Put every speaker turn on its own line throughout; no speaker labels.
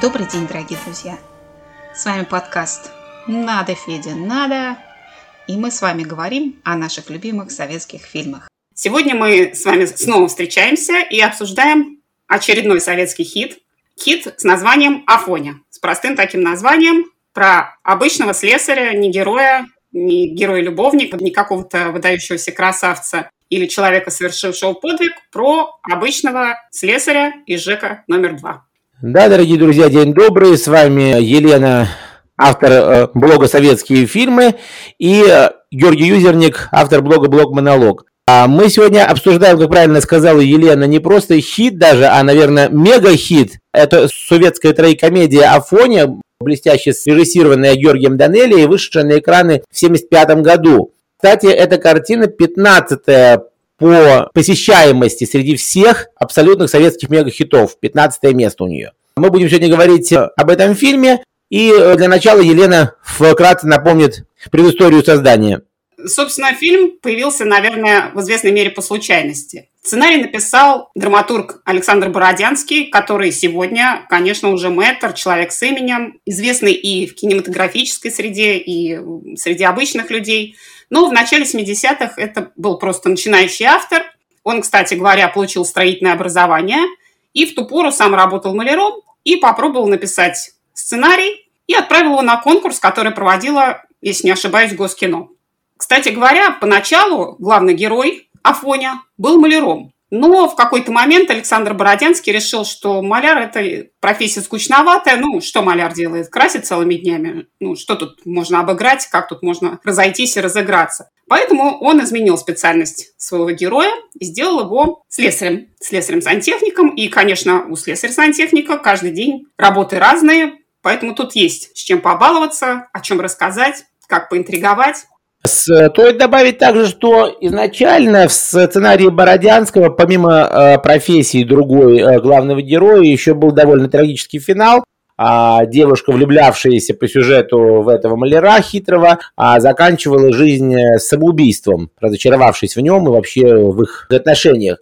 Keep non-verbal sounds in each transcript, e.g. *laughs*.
Добрый день, дорогие друзья! С вами подкаст «Надо, Федя, надо!» И мы с вами говорим о наших любимых советских фильмах.
Сегодня мы с вами снова встречаемся и обсуждаем очередной советский хит. Хит с названием «Афоня». С простым таким названием про обычного слесаря, не героя, не героя-любовника, не какого-то выдающегося красавца или человека, совершившего подвиг, про обычного слесаря из ЖЭКа номер два.
Да, дорогие друзья, день добрый. С вами Елена, автор э, блога «Советские фильмы», и э, Георгий Юзерник, автор блога «Блог Монолог». А мы сегодня обсуждаем, как правильно сказала Елена, не просто хит даже, а, наверное, мега-хит. Это советская тройкомедия «Афоня», блестяще срежиссированная Георгием Данелли и вышедшая на экраны в 1975 году. Кстати, эта картина 15 по посещаемости среди всех абсолютных советских мегахитов. 15 место у нее. Мы будем сегодня говорить об этом фильме. И для начала Елена вкратце напомнит предысторию создания.
Собственно, фильм появился, наверное, в известной мере по случайности. Сценарий написал драматург Александр Бородянский, который сегодня, конечно, уже мэтр, человек с именем, известный и в кинематографической среде, и среди обычных людей – но в начале 70-х это был просто начинающий автор. Он, кстати говоря, получил строительное образование и в ту пору сам работал маляром и попробовал написать сценарий и отправил его на конкурс, который проводила, если не ошибаюсь, Госкино. Кстати говоря, поначалу главный герой Афоня был маляром. Но в какой-то момент Александр Бородянский решил, что маляр – это профессия скучноватая. Ну, что маляр делает? Красит целыми днями. Ну, что тут можно обыграть, как тут можно разойтись и разыграться. Поэтому он изменил специальность своего героя и сделал его слесарем, слесарем-сантехником. И, конечно, у слесаря-сантехника каждый день работы разные, поэтому тут есть с чем побаловаться, о чем рассказать, как поинтриговать.
Стоит добавить также, что изначально в сценарии Бородянского, помимо э, профессии другой э, главного героя, еще был довольно трагический финал. А девушка, влюблявшаяся по сюжету в этого маляра хитрого, а заканчивала жизнь э, самоубийством, разочаровавшись в нем и вообще в их отношениях.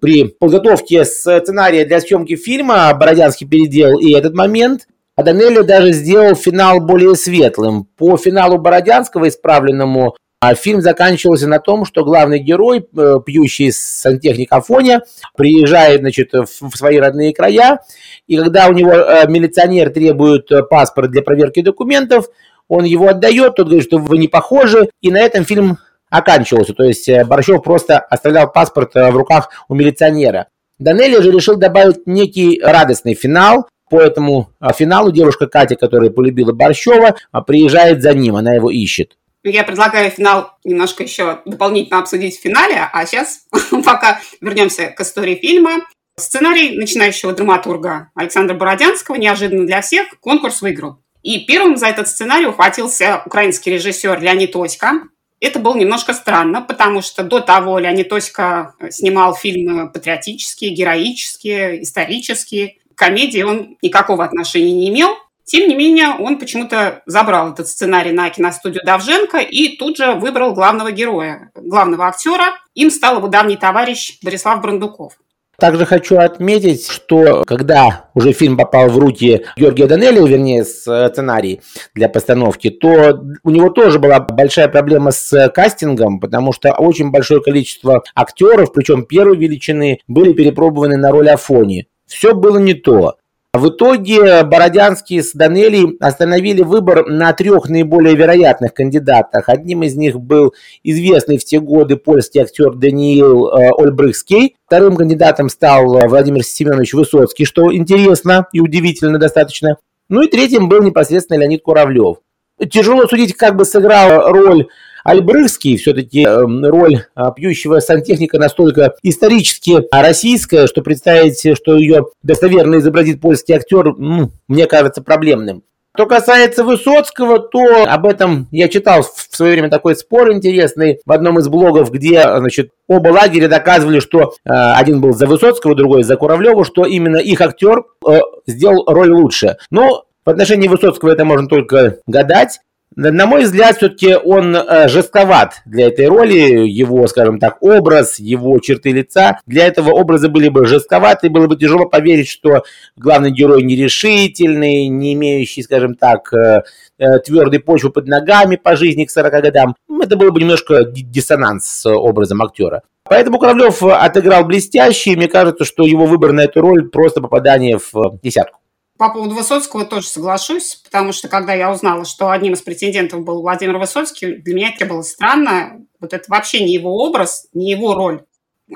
При подготовке сценария для съемки фильма Бородянский переделал и этот момент, а Данелли даже сделал финал более светлым. По финалу Бородянского, исправленному, а, фильм заканчивался на том, что главный герой, э, пьющий сантехник Афоня, приезжает значит, в свои родные края, и когда у него э, милиционер требует э, паспорт для проверки документов, он его отдает, тот говорит, что вы не похожи, и на этом фильм оканчивался. То есть Борщев просто оставлял паспорт в руках у милиционера. Данелли же решил добавить некий радостный финал, по этому а, финалу девушка Катя, которая полюбила Борщева, а, приезжает за ним, она его ищет.
Я предлагаю финал немножко еще дополнительно обсудить в финале, а сейчас *laughs* пока вернемся к истории фильма. Сценарий начинающего драматурга Александра Бородянского неожиданно для всех конкурс выиграл. И первым за этот сценарий ухватился украинский режиссер Леонид Оська. Это было немножко странно, потому что до того Леонид Оська снимал фильмы патриотические, героические, исторические комедии он никакого отношения не имел. Тем не менее, он почему-то забрал этот сценарий на киностудию Давженко и тут же выбрал главного героя, главного актера. Им стал его давний товарищ Борислав Брандуков.
Также хочу отметить, что когда уже фильм попал в руки Георгия Данелли, вернее, сценарий для постановки, то у него тоже была большая проблема с кастингом, потому что очень большое количество актеров, причем первой величины, были перепробованы на роль Афони все было не то. В итоге Бородянский с Данелли остановили выбор на трех наиболее вероятных кандидатах. Одним из них был известный в те годы польский актер Даниил э, Ольбрыхский. Вторым кандидатом стал Владимир Семенович Высоцкий, что интересно и удивительно достаточно. Ну и третьим был непосредственно Леонид Куравлев. Тяжело судить, как бы сыграл роль Альбрыхский, все-таки эм, роль а, пьющего сантехника настолько исторически российская, что представить, что ее достоверно изобразит польский актер, ну, мне кажется проблемным. Что касается Высоцкого, то об этом я читал в свое время такой спор интересный в одном из блогов, где значит, оба лагеря доказывали, что э, один был за Высоцкого, другой за Куравлева, что именно их актер э, сделал роль лучше. Но в отношении Высоцкого это можно только гадать. На мой взгляд, все-таки он э, жестковат для этой роли. Его, скажем так, образ, его черты лица для этого образа были бы жестковаты. Было бы тяжело поверить, что главный герой нерешительный, не имеющий, скажем так, э, э, твердой почвы под ногами по жизни к 40 годам. Это было бы немножко диссонанс с образом актера. Поэтому Куравлев отыграл блестяще, и мне кажется, что его выбор на эту роль просто попадание в десятку.
По поводу Высоцкого тоже соглашусь, потому что когда я узнала, что одним из претендентов был Владимир Высоцкий, для меня это было странно. Вот это вообще не его образ, не его роль.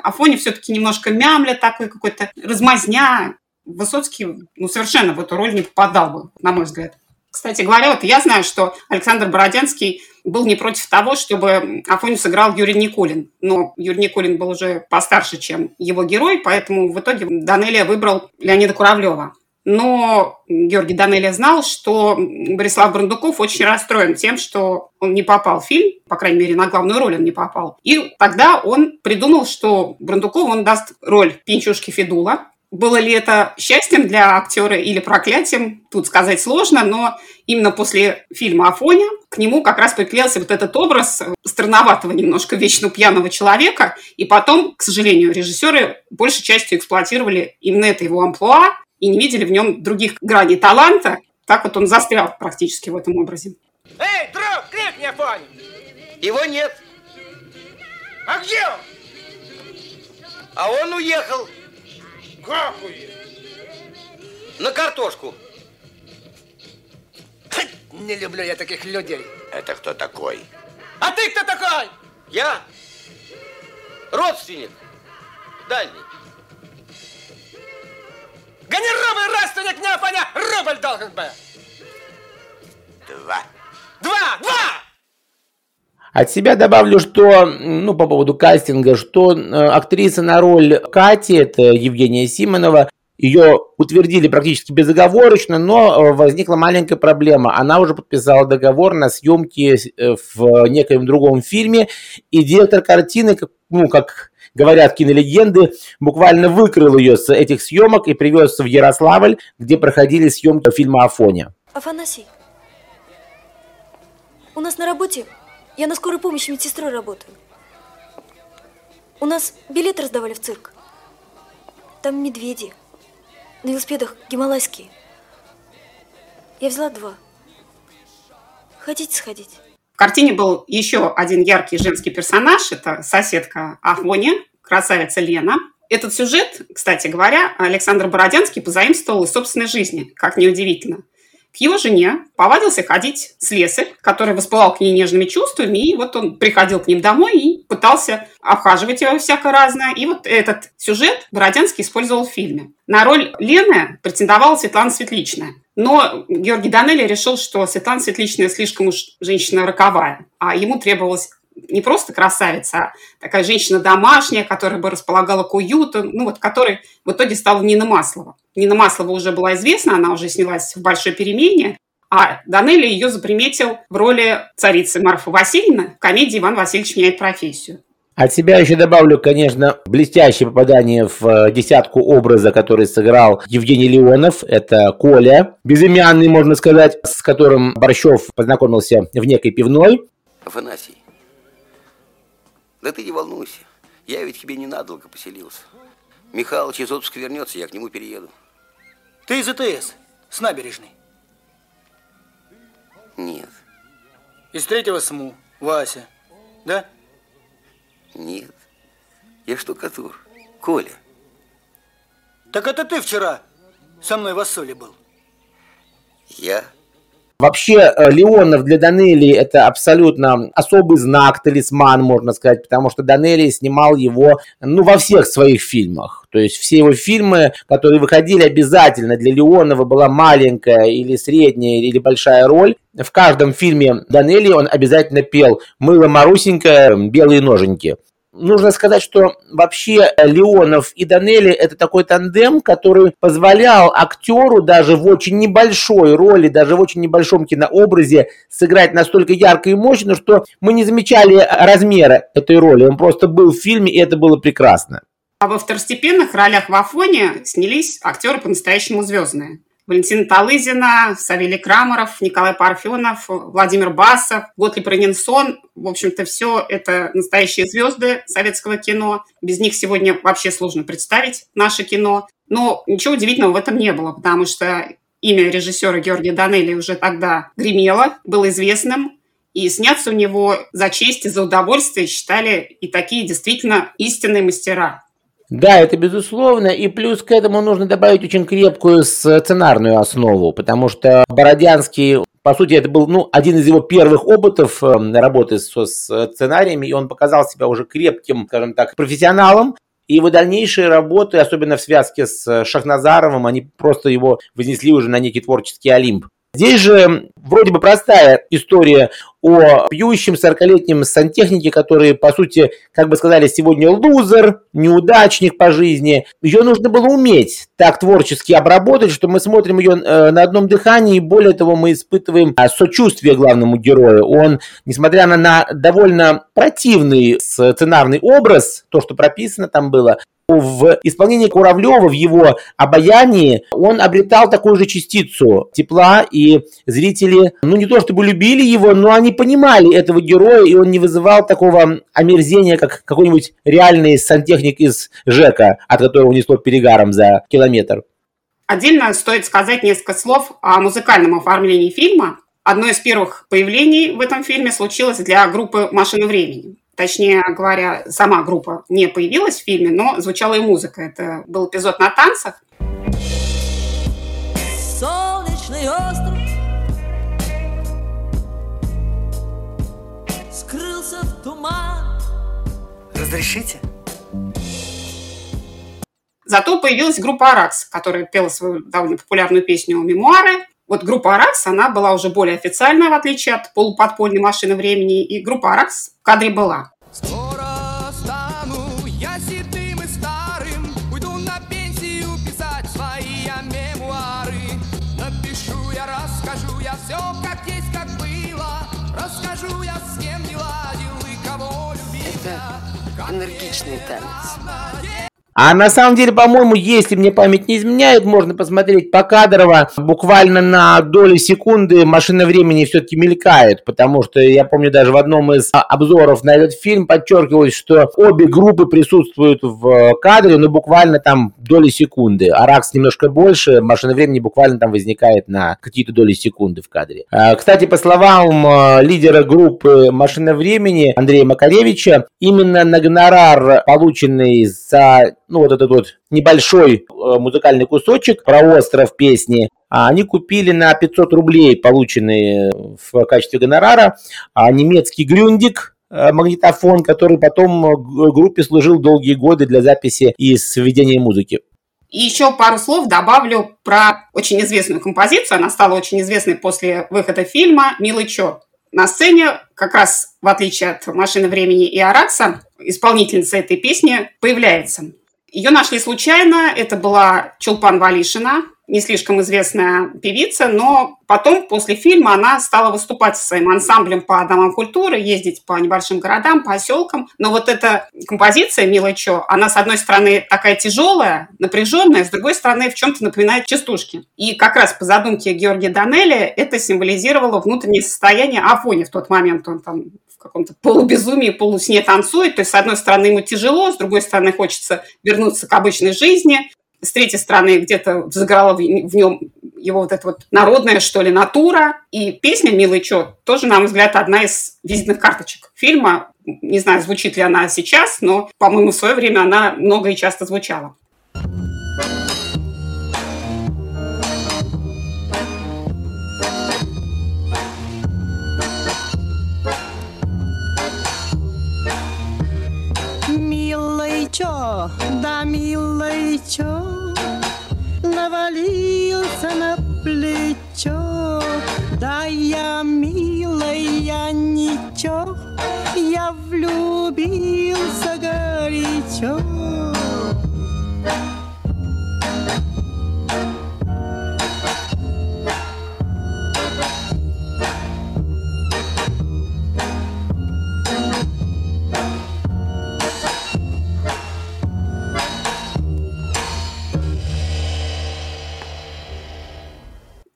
Афоня все-таки немножко мямля такой какой-то, размазня. Высоцкий ну, совершенно в эту роль не попадал бы, на мой взгляд. Кстати говоря, вот я знаю, что Александр Бородянский был не против того, чтобы Афоню сыграл Юрий Никулин. Но Юрий Никулин был уже постарше, чем его герой, поэтому в итоге Данелия выбрал Леонида Куравлева. Но Георгий Данелия знал, что Борислав Брандуков очень расстроен тем, что он не попал в фильм, по крайней мере, на главную роль он не попал. И тогда он придумал, что Брандукову он даст роль Пинчушки Федула. Было ли это счастьем для актера или проклятием, тут сказать сложно, но именно после фильма «Афоня» к нему как раз приклеился вот этот образ странноватого немножко вечно пьяного человека, и потом, к сожалению, режиссеры большей частью эксплуатировали именно это его амплуа, и не видели в нем других граней таланта. Так вот он застрял практически в этом образе.
Эй, друг, крикни Афоню! Его нет. А где он? А он уехал.
Как уехал?
На картошку.
Не люблю я таких людей.
Это кто такой?
А ты кто такой?
Я? Родственник. Дальний.
Рубль, родственник не поня, рубль должен быть.
Два.
Два, два!
От себя добавлю, что, ну, по поводу кастинга, что э, актриса на роль Кати, это Евгения Симонова, ее утвердили практически безоговорочно, но э, возникла маленькая проблема. Она уже подписала договор на съемки э, в некоем другом фильме, и директор картины, ну, как говорят кинолегенды, буквально выкрыл ее с этих съемок и привез в Ярославль, где проходили съемки фильма «Афоня».
Афанасий, у нас на работе, я на скорой помощи медсестрой работаю. У нас билеты раздавали в цирк. Там медведи. На велосипедах гималайские. Я взяла два. Хотите сходить?
В картине был еще один яркий женский персонаж. Это соседка Афони, красавица Лена. Этот сюжет, кстати говоря, Александр Бородянский позаимствовал из собственной жизни, как неудивительно. К его жене повадился ходить слесарь, который воспылал к ней нежными чувствами, и вот он приходил к ним домой и пытался обхаживать ее всякое разное. И вот этот сюжет Бородянский использовал в фильме. На роль Лены претендовала Светлана Светличная. Но Георгий Данелли решил, что Светлана Светличная слишком уж женщина роковая, а ему требовалась не просто красавица, а такая женщина домашняя, которая бы располагала к уюту, ну вот которой в итоге стала Нина Маслова. Нина Маслова уже была известна, она уже снялась в «Большой перемене», а Данелли ее заприметил в роли царицы Марфы Васильевны в комедии «Иван Васильевич меняет профессию».
От себя еще добавлю, конечно, блестящее попадание в э, десятку образа, который сыграл Евгений Леонов. Это Коля, безымянный, можно сказать, с которым Борщев познакомился в некой пивной.
Афанасий, да ты не волнуйся. Я ведь тебе ненадолго поселился. Михалыч из отпуска вернется, я к нему перееду.
Ты из ИТС, с набережной.
Нет.
Из третьего СМУ, Вася. Да?
Нет. Я штукатур. Коля.
Так это ты вчера со мной в Ассоле был.
Я?
Вообще, э, Леонов для Данелии это абсолютно особый знак, талисман, можно сказать, потому что Данелли снимал его, ну, во всех своих фильмах. То есть все его фильмы, которые выходили обязательно для Леонова, была маленькая или средняя или большая роль. В каждом фильме Данелли он обязательно пел «Мыло Марусенька, белые ноженьки» нужно сказать, что вообще Леонов и Данелли это такой тандем, который позволял актеру даже в очень небольшой роли, даже в очень небольшом кинообразе сыграть настолько ярко и мощно, что мы не замечали размера этой роли. Он просто был в фильме, и это было прекрасно.
А во второстепенных ролях в Афоне снялись актеры по-настоящему звездные. Валентина Талызина, Савелий Крамаров, Николай Парфенов, Владимир Басов, Готлиб Ранинсон. В общем-то, все это настоящие звезды советского кино. Без них сегодня вообще сложно представить наше кино. Но ничего удивительного в этом не было, потому что имя режиссера Георгия Данелли уже тогда гремело, было известным. И сняться у него за честь и за удовольствие считали и такие действительно истинные мастера.
Да, это безусловно. И плюс к этому нужно добавить очень крепкую сценарную основу, потому что Бородянский по сути, это был ну, один из его первых опытов э, работы со сценариями, и он показал себя уже крепким, скажем так, профессионалом. И его дальнейшие работы, особенно в связке с Шахназаровым, они просто его вознесли уже на некий творческий олимп. Здесь же вроде бы простая история о пьющем 40-летнем сантехнике, который, по сути, как бы сказали, сегодня лузер, неудачник по жизни. Ее нужно было уметь так творчески обработать, что мы смотрим ее э, на одном дыхании, и более того, мы испытываем а, сочувствие главному герою. Он, несмотря на, на довольно противный сценарный образ, то, что прописано там было, в исполнении Куравлева, в его обаянии, он обретал такую же частицу тепла, и зрители, ну не то чтобы любили его, но они понимали этого героя, и он не вызывал такого омерзения, как какой-нибудь реальный сантехник из ЖЭКа, от которого несло перегаром за километр.
Отдельно стоит сказать несколько слов о музыкальном оформлении фильма. Одно из первых появлений в этом фильме случилось для группы «Машина времени». Точнее говоря, сама группа не появилась в фильме, но звучала и музыка. Это был эпизод на танцах. Солнечный остров скрылся в туман. Разрешите? Зато появилась группа «Аракс», которая пела свою довольно популярную песню «Мемуары», вот группа «Аракс», она была уже более официальная, в отличие от полуподпольной машины времени, и группа «Аракс» в кадре была. Скоро стану я седым и старым, уйду на пенсию писать свои мемуары. Напишу я, расскажу я все, как есть, как было, расскажу я, с кем не ладил и кого любил. Это энергичный танец.
А на самом деле, по-моему, если мне память не изменяет, можно посмотреть покадрово, буквально на доли секунды машина времени все-таки мелькает, потому что я помню даже в одном из обзоров на этот фильм подчеркивалось, что обе группы присутствуют в кадре, но буквально там доли секунды. Аракс немножко больше, машина времени буквально там возникает на какие-то доли секунды в кадре. А, кстати, по словам а, лидера группы «Машина времени» Андрея Макаревича, именно на гонорар, полученный за ну, вот этот вот небольшой э, музыкальный кусочек про остров песни, а они купили на 500 рублей, полученные в качестве гонорара, а немецкий грюндик, э, магнитофон, который потом э, группе служил долгие годы для записи и сведения музыки.
И еще пару слов добавлю про очень известную композицию. Она стала очень известной после выхода фильма «Милый Чо». На сцене, как раз в отличие от «Машины времени» и «Аракса», исполнительница этой песни появляется. Ее нашли случайно. Это была Чулпан Валишина, не слишком известная певица, но потом, после фильма, она стала выступать со своим ансамблем по домам культуры, ездить по небольшим городам, поселкам. Но вот эта композиция «Милая Чо», она, с одной стороны, такая тяжелая, напряженная, с другой стороны, в чем-то напоминает частушки. И как раз по задумке Георгия Данелли это символизировало внутреннее состояние Афони в тот момент. Он там каком-то полубезумии, полусне танцует. То есть, с одной стороны, ему тяжело, с другой стороны, хочется вернуться к обычной жизни. С третьей стороны, где-то взыграла в нем его вот эта вот народная, что ли, натура. И песня «Милый чё» тоже, на мой взгляд, одна из визитных карточек фильма. Не знаю, звучит ли она сейчас, но, по-моему, в свое время она много и часто звучала.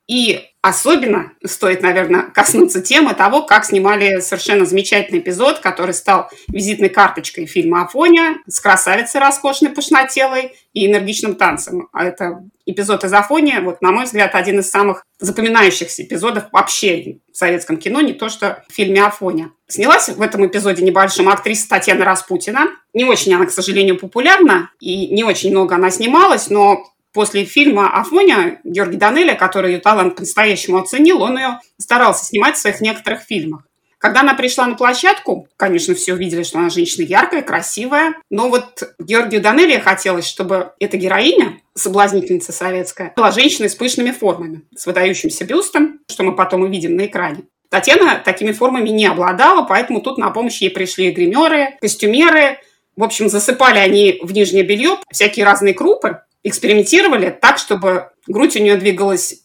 И особенно стоит, наверное, коснуться темы того, как снимали совершенно замечательный эпизод, который стал визитной карточкой фильма «Афоня» с красавицей роскошной, пышнотелой и энергичным танцем. А это эпизод из «Афония», вот, на мой взгляд, один из самых запоминающихся эпизодов вообще в советском кино, не то что в фильме «Афоня». Снялась в этом эпизоде небольшом актриса Татьяна Распутина. Не очень она, к сожалению, популярна, и не очень много она снималась, но после фильма «Афоня» Георгий Данеля, который ее талант по-настоящему оценил, он ее старался снимать в своих некоторых фильмах. Когда она пришла на площадку, конечно, все увидели, что она женщина яркая, красивая, но вот Георгию Данелия хотелось, чтобы эта героиня, соблазнительница советская, была женщиной с пышными формами, с выдающимся бюстом, что мы потом увидим на экране. Татьяна такими формами не обладала, поэтому тут на помощь ей пришли гримеры, костюмеры. В общем, засыпали они в нижнее белье всякие разные крупы, экспериментировали так, чтобы грудь у нее двигалась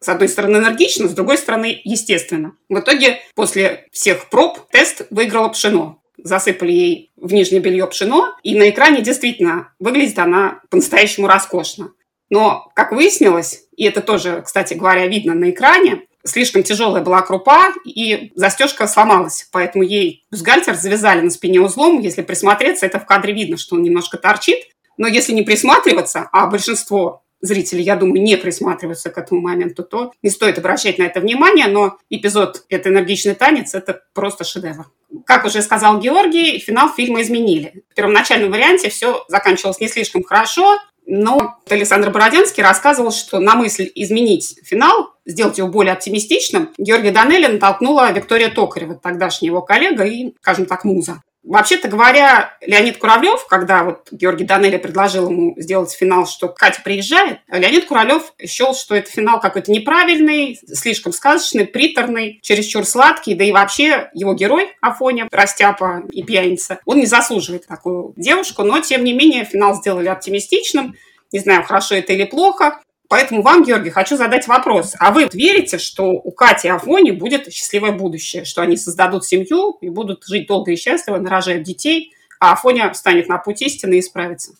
с одной стороны энергично, с другой стороны естественно. В итоге после всех проб тест выиграла пшено. Засыпали ей в нижнее белье пшено, и на экране действительно выглядит она по-настоящему роскошно. Но, как выяснилось, и это тоже, кстати говоря, видно на экране, слишком тяжелая была крупа, и застежка сломалась, поэтому ей бюстгальтер завязали на спине узлом. Если присмотреться, это в кадре видно, что он немножко торчит, но если не присматриваться, а большинство зрителей, я думаю, не присматриваются к этому моменту, то не стоит обращать на это внимание, но эпизод «Это энергичный танец» — это просто шедевр. Как уже сказал Георгий, финал фильма изменили. В первоначальном варианте все заканчивалось не слишком хорошо, но Александр Бородянский рассказывал, что на мысль изменить финал, сделать его более оптимистичным, Георгия Данелия натолкнула Виктория Токарева, тогдашняя его коллега и, скажем так, муза. Вообще-то говоря, Леонид Куравлев, когда вот Георгий Данелли предложил ему сделать финал, что Катя приезжает, Леонид Куравлев счел, что это финал какой-то неправильный, слишком сказочный, приторный, чересчур сладкий, да и вообще его герой Афоня, растяпа и пьяница, он не заслуживает такую девушку, но тем не менее финал сделали оптимистичным, не знаю, хорошо это или плохо. Поэтому вам, Георгий, хочу задать вопрос. А вы верите, что у Кати и Афони будет счастливое будущее? Что они создадут семью и будут жить долго и счастливо, нарожают детей, а Афоня встанет на путь истины и исправится?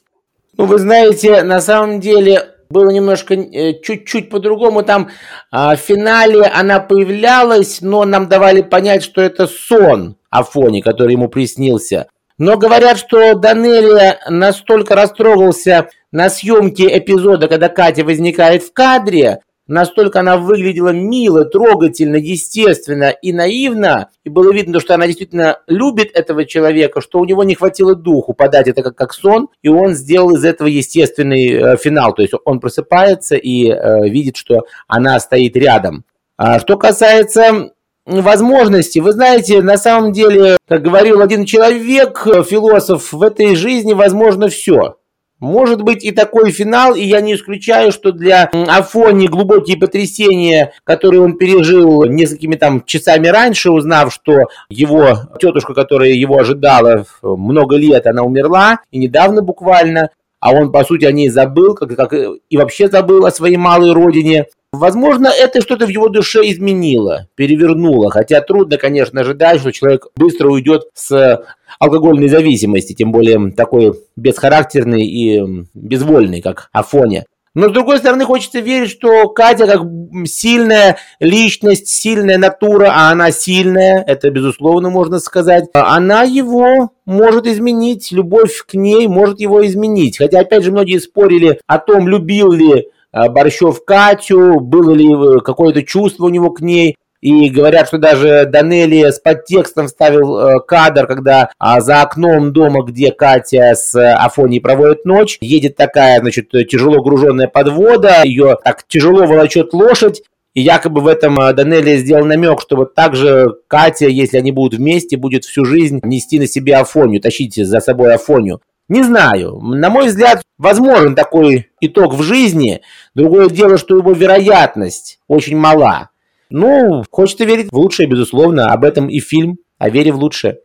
Ну, вы знаете, на самом деле было немножко э, чуть-чуть по-другому. Там а, в финале она появлялась, но нам давали понять, что это сон Афони, который ему приснился. Но говорят, что Данелия настолько растрогался на съемке эпизода, когда Катя возникает в кадре, настолько она выглядела мило, трогательно, естественно и наивно, и было видно, что она действительно любит этого человека, что у него не хватило духу подать это как, как сон, и он сделал из этого естественный э, финал, то есть он просыпается и э, видит, что она стоит рядом. А что касается возможности. Вы знаете, на самом деле, как говорил один человек, философ, в этой жизни возможно все. Может быть и такой финал, и я не исключаю, что для Афони глубокие потрясения, которые он пережил несколькими там часами раньше, узнав, что его тетушка, которая его ожидала много лет, она умерла, и недавно буквально, а он, по сути, о ней забыл, как, как и вообще забыл о своей малой родине. Возможно, это что-то в его душе изменило, перевернуло, хотя трудно, конечно, ожидать, что человек быстро уйдет с алкогольной зависимости, тем более такой бесхарактерный и безвольный, как Афоня. Но, с другой стороны, хочется верить, что Катя как сильная личность, сильная натура, а она сильная, это, безусловно, можно сказать, она его может изменить, любовь к ней может его изменить. Хотя, опять же, многие спорили о том, любил ли Э, Борщев Катю, было ли э, какое-то чувство у него к ней. И говорят, что даже Данели с подтекстом вставил э, кадр, когда а, за окном дома, где Катя с Афонией проводит ночь, едет такая, значит, тяжело груженная подвода, ее так тяжело волочет лошадь, и якобы в этом Данелли сделал намек, что вот так же Катя, если они будут вместе, будет всю жизнь нести на себе Афонию, тащить за собой Афонию. Не знаю. На мой взгляд, возможен такой итог в жизни. Другое дело, что его вероятность очень мала. Ну, хочется верить в лучшее, безусловно. Об этом и фильм о вере в лучшее.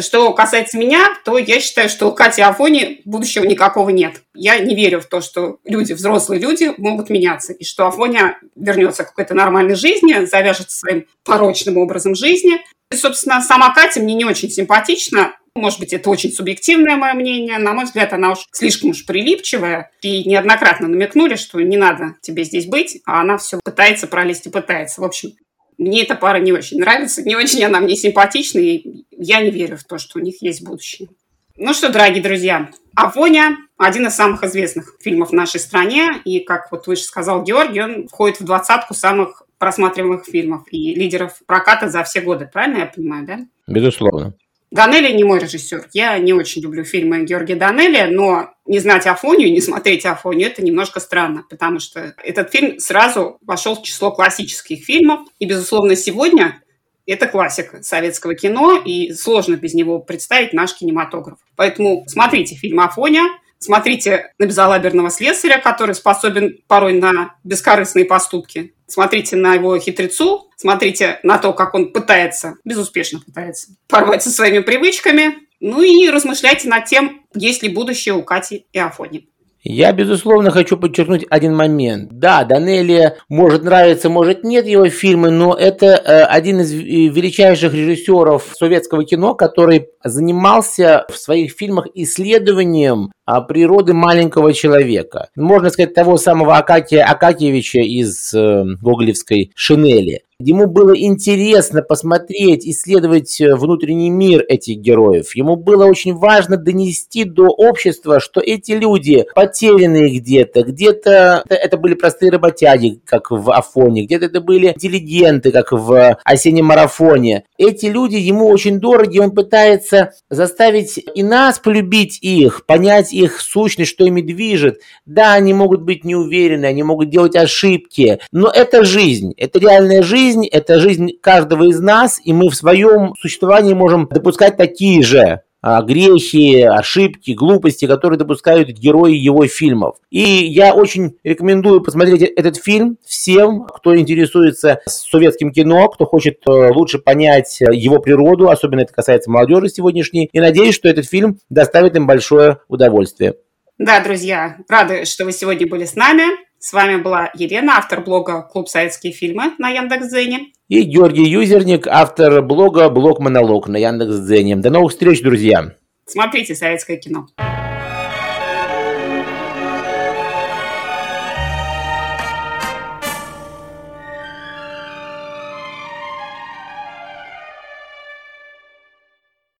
Что касается меня, то я считаю, что у Кати Афони будущего никакого нет. Я не верю в то, что люди, взрослые люди, могут меняться, и что Афоня вернется к какой-то нормальной жизни, завяжется своим порочным образом жизни. И, собственно, сама Катя мне не очень симпатична. Может быть, это очень субъективное мое мнение. На мой взгляд, она уж слишком уж прилипчивая. И неоднократно намекнули, что не надо тебе здесь быть, а она все пытается пролезть и пытается. В общем, мне эта пара не очень нравится, не очень она мне симпатична, и я не верю в то, что у них есть будущее. Ну что, дорогие друзья, «Афоня» – один из самых известных фильмов в нашей стране, и, как вот выше сказал Георгий, он входит в двадцатку самых просматриваемых фильмов и лидеров проката за все годы. Правильно я понимаю, да?
Безусловно.
Данелли не мой режиссер. Я не очень люблю фильмы Георгия Данелли, но не знать Афонию, не смотреть Афонию – это немножко странно, потому что этот фильм сразу вошел в число классических фильмов. И, безусловно, сегодня это классика советского кино, и сложно без него представить наш кинематограф. Поэтому смотрите фильм «Афоня», смотрите на безалаберного слесаря, который способен порой на бескорыстные поступки. Смотрите на его хитрецу, смотрите на то, как он пытается, безуспешно пытается, порвать со своими привычками. Ну и размышляйте над тем, есть ли будущее у Кати и Афони.
Я, безусловно, хочу подчеркнуть один момент. Да, Данелия может нравиться, может нет его фильмы, но это э, один из величайших режиссеров советского кино, который занимался в своих фильмах исследованием природы маленького человека. Можно сказать, того самого Акакия Акакиевича из э, Гоголевской «Шинели». Ему было интересно посмотреть, исследовать э, внутренний мир этих героев. Ему было очень важно донести до общества, что эти люди потерянные где-то, где-то это были простые работяги, как в Афоне, где-то это были интеллигенты, как в осеннем марафоне. Эти люди ему очень дороги, он пытается заставить и нас полюбить их, понять их сущность, что ими движет. Да, они могут быть неуверены, они могут делать ошибки, но это жизнь, это реальная жизнь, это жизнь каждого из нас, и мы в своем существовании можем допускать такие же грехи, ошибки, глупости, которые допускают герои его фильмов. И я очень рекомендую посмотреть этот фильм всем, кто интересуется советским кино, кто хочет э, лучше понять его природу, особенно это касается молодежи сегодняшней, и надеюсь, что этот фильм доставит им большое удовольствие.
Да, друзья, рады, что вы сегодня были с нами. С вами была Елена, автор блога «Клуб советские фильмы» на Яндекс.Дзене.
И Георгий Юзерник, автор блога «Блог Монолог» на Яндекс.Дзене. До новых встреч, друзья!
Смотрите советское кино.